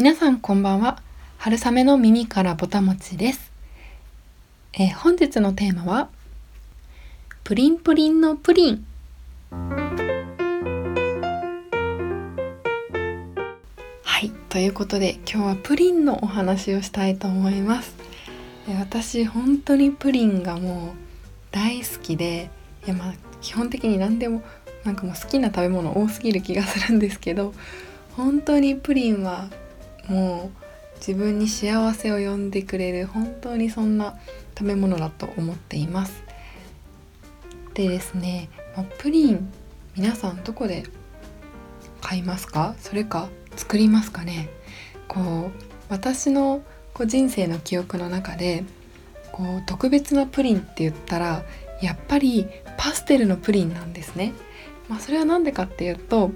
皆さんこんばんは。春雨の耳からぼたもちです、えー、本日のテーマはプリンプリンのプリン。はいということで今日はプリンのお話をしたいと思います、えー、私本当にプリンがもう大好きでいやまあ基本的に何でもなんかもう好きな食べ物多すぎる気がするんですけど本当にプリンはもう自分に幸せを呼んでくれる本当にそんな食べ物だと思っています。でですね、まプリン皆さんどこで買いますか？それか作りますかね？こう私のこう人生の記憶の中でこう特別なプリンって言ったらやっぱりパステルのプリンなんですね。まあ、それは何でかっていうと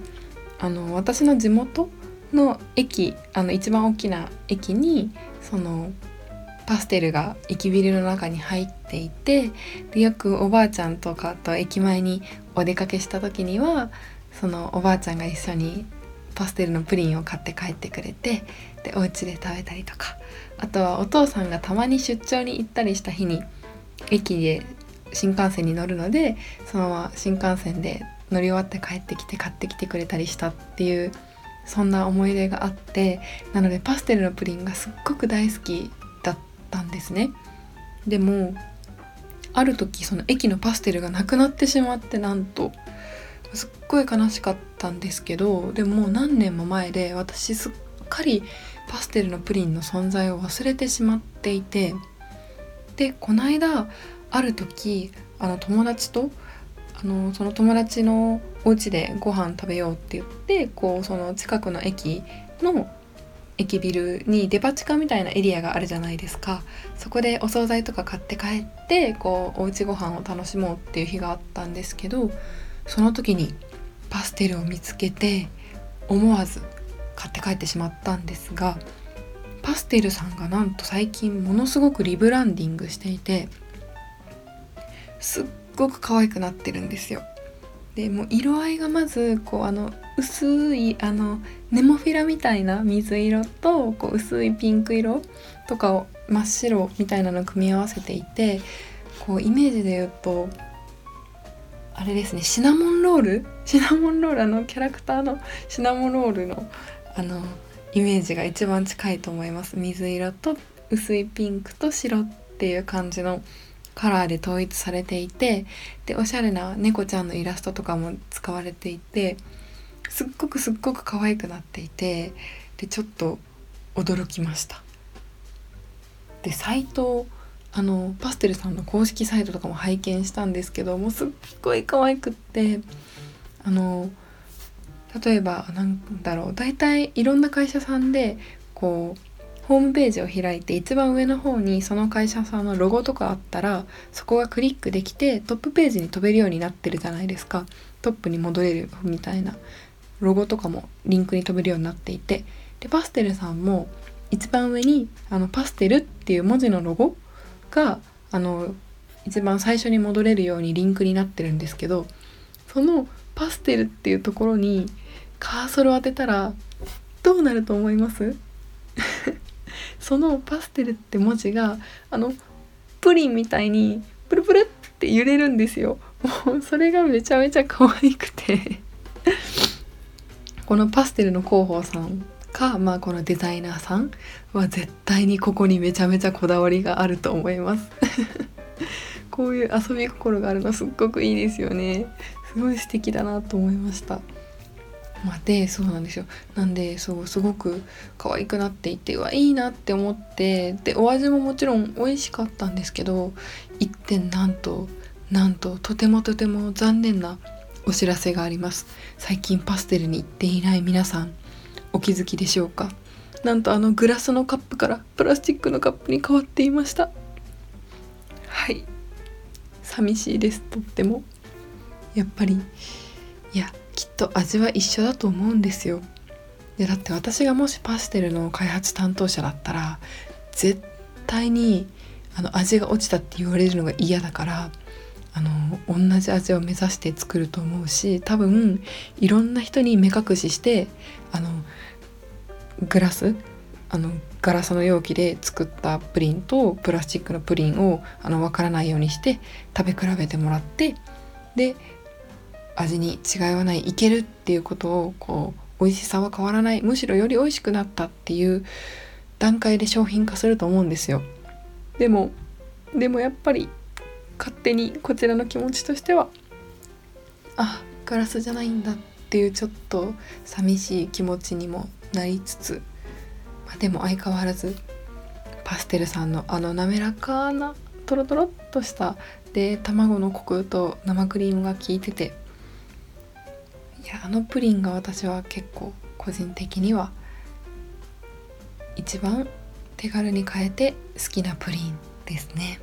あの私の地元の駅あの一番大きな駅にそのパステルが駅ビルの中に入っていてでよくおばあちゃんとかと駅前にお出かけした時にはそのおばあちゃんが一緒にパステルのプリンを買って帰ってくれてでお家で食べたりとか。あとはお父さんがたまに出張に行ったりした日に駅で新幹線に乗るのでそのまま新幹線で乗り終わって帰ってきて買ってきてくれたりしたっていうそんな思い出があってなのでパステルのプリンがすっごく大好きだったんですね。でもある時その駅のパステルがなくなってしまってなんとすっごい悲しかったんですけどでももう何年も前で私すっかりパステルのプリンの存在を忘れてしまっていてでこの間ある時あの友達とあのその友達のお家でご飯食べようって言ってこうその近くの駅の駅ビルにデパ地下みたいなエリアがあるじゃないですかそこでお惣菜とか買って帰ってこうおうちご飯を楽しもうっていう日があったんですけどその時にパステルを見つけて思わず買って帰ってしまったんですがパステルさんがなんと最近ものすごくリブランディングしていてすっごく可愛くなってるんですよ。でもう色合いがまずこうあの薄いあのネモフィラみたいな水色とこう薄いピンク色とかを真っ白みたいなのを組み合わせていてこうイメージで言うとあれですねシナモンロール？シナモンロールあのキャラクターのシナモンロールのあのイメージが一番近いと思います。水色と薄いピンクと白っていう感じのカラーで統一されていてでおしゃれな猫ちゃんのイラストとかも使われていてすっごくすっごく可愛くなっていてでちょっと驚きました。でサイトあのパステルさんの公式サイトとかも拝見したんですけどもうすっごい可愛くってあの例えばなんだろう大体いろんな会社さんでこうホームページを開いて一番上の方にその会社さんのロゴとかあったらそこがクリックできてトップページに飛べるようになってるじゃないですか。トップに戻れるみたいな。ロゴとかもリンクに飛べるようになっていて。でパステルさんも一番上にあのパステルっていう文字のロゴがあの一番最初に戻れるようにリンクになってるんですけどそのパステルっていうところにカーソルを当てたらどうなると思います？そのパステルって文字があのプリンみたいにプルプルって揺れるんですよ。もうそれがめちゃめちゃ可愛くて。このパステルの広報さんか、まあ、このデザイナーさんは絶対にここにめちゃめちゃこだわりがあると思います。こういう遊び心があるのすっごくいいですよね。すごい素敵だなと思いました。ま、でそうなんですよ。なんでそうすごく可愛くなっていてはいいなって思ってでお味ももちろん美味しかったんですけど一点なんとなんととてもとても残念なお知らせがあります。最近パステルに行っていない皆さんお気づきでしょうか？なんとあのグラスのカップからプラスチックのカップに変わっていました。はい。寂しいですとっても。やっぱりいやきっと味は一緒だと思うんですよ。でだって私がもしパステルの開発担当者だったら絶対にあの味が落ちたって言われるのが嫌だからあの同じ味を目指して作ると思うし多分いろんな人に目隠ししてあのグラスあのガラスの容器で作ったプリンとプラスチックのプリンをあの分からないようにして食べ比べてもらってで味に違いはないいけるっていうことをこう美味しさは変わらないむしろより美味しくなったっていう段階で商品化すると思うんですよ。でもでもやっぱり勝手にこちらの気持ちとしてはあガラスじゃないんだっていうちょっと寂しい気持ちにもなりつつ、まあ、でも相変わらずパステルさんのあの滑らかなトロトロっとしたで卵のコクと生クリームが効いてていやあのプリンが私は結構個人的には一番手軽に買えて好きなプリンですね。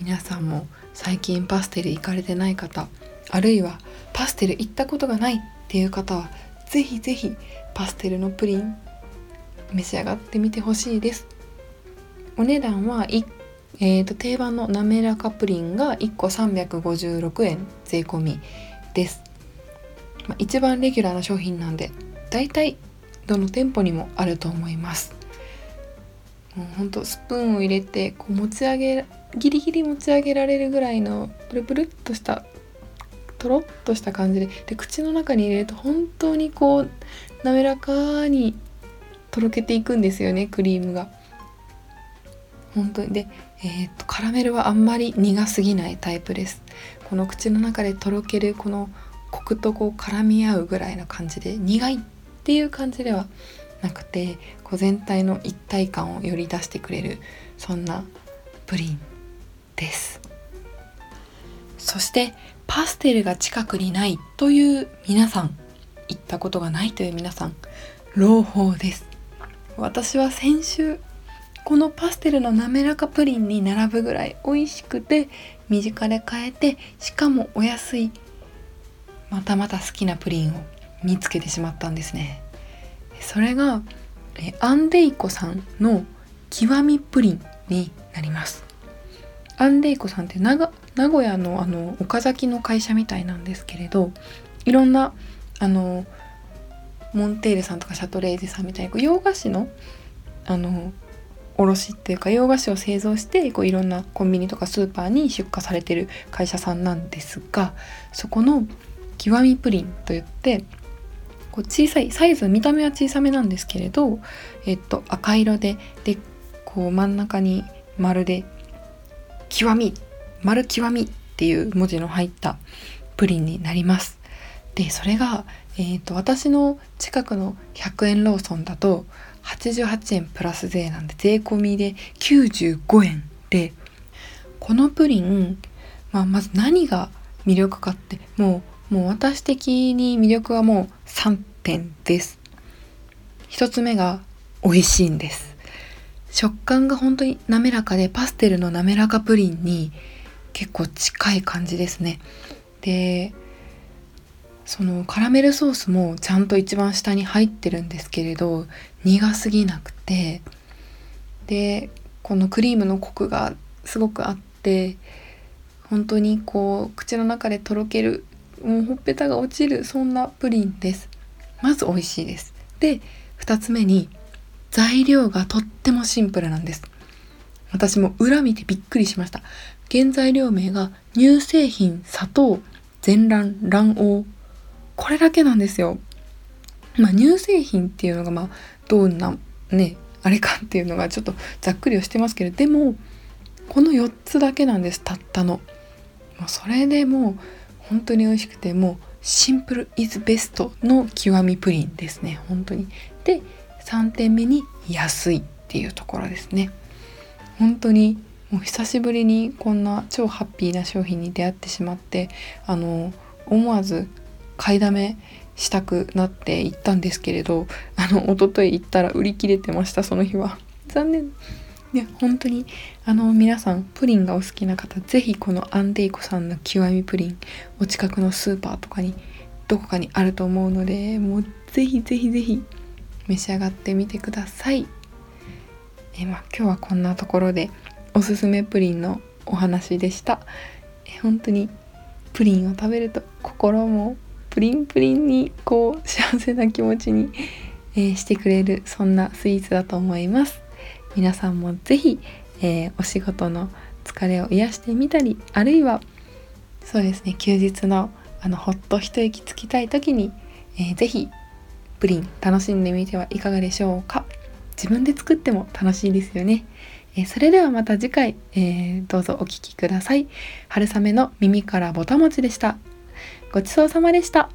皆さんも最近パステル行かれてない方あるいはパステル行ったことがないっていう方は是非是非パステルのプリン召し上がってみてほしいです。お値段はえーと、定番の滑らかプリンが1個356円税込みです、まあ、一番レギュラーな商品なんでだいたいどの店舗にもあると思いますもうほんとスプーンを入れてこう持ち上げギリギリ持ち上げられるぐらいのプルプルっとしたとろっとした感じでで口の中に入れると本当にこう滑らかにとろけていくんですよねクリームが。本当にで、えー、っとカラメルはあんまり苦すぎないタイプです。この口の中でとろけるこのコクとこう絡み合うぐらいの感じで苦いっていう感じではなくてこう全体の一体感をより出してくれるそんなプリンです。そしてパステルが近くにないという皆さん行ったことがないという皆さん朗報です。私は先週このパステルの滑らかプリンに並ぶぐらい美味しくて身近で買えてしかもお安いまたまた好きなプリンを見つけてしまったんですね。それがアンデイコさんの極みプリンになります。アンデイコさんって名古屋のあの岡崎の会社みたいなんですけれどいろんなあのモンテールさんとかシャトレーゼさんみたいに洋菓子のあの卸っていうか洋菓子を製造してこういろんなコンビニとかスーパーに出荷されてる会社さんなんですがそこの極みプリンといってこう小さいサイズ見た目は小さめなんですけれど、えっと、赤色ででこう真ん中に丸で「極み」「丸極み」っていう文字の入ったプリンになります。でそれが、えーと、私の近くの100円ローソンだと88円プラス税なんで税込みで95円でこのプリン、まあ、まず何が魅力かってもうもう私的に魅力はもう3点です。1つ目が美味しいんです。食感が本当に滑らかでパステルの滑らかプリンに結構近い感じですね。でそのカラメルソースもちゃんと一番下に入ってるんですけれど苦すぎなくてでこのクリームのコクがすごくあって本当にこう口の中でとろけるもうほっぺたが落ちるそんなプリンです。まず美味しいです。で2つ目に材料がとってもシンプルなんです。私も裏見てびっくりしました。原材料名が乳製品砂糖全卵卵黄。これだけなんですよ。まあ乳製品っていうのがまあどんなねあれかっていうのがちょっとざっくりはしてますけどでもこの4つだけなんですたったの。もうそれでもう本当に美味しくてもうシンプルイズベストの極みプリンですね本当に。で3点目に安いっていうところですね。本当にもう久しぶりにこんな超ハッピーな商品に出会ってしまってあの思わず買いだめしたくなって行ったんですけれどあの一昨日行ったら売り切れてましたその日は残念ね本当にあの皆さんプリンがお好きな方是非このアンデイコさんの極みプリンお近くのスーパーとかにどこかにあると思うのでもう是非是非是非召し上がってみてください。えまあ今日はこんなところでおすすめプリンのお話でした。え本当にプリンを食べると心もプリンプリンにこう幸せな気持ちにえー、してくれるそんなスイーツだと思います皆さんも是非、えー、お仕事の疲れを癒してみたりあるいはそうですね休日のあのほっと一息つきたい時に、えー、ぜひプリン楽しんでみてはいかがでしょうか。自分で作っても楽しいですよね、えー、それではまた次回、えー、どうぞお聴きください。春雨の耳からぼたもちでした。ごちそうさまでした。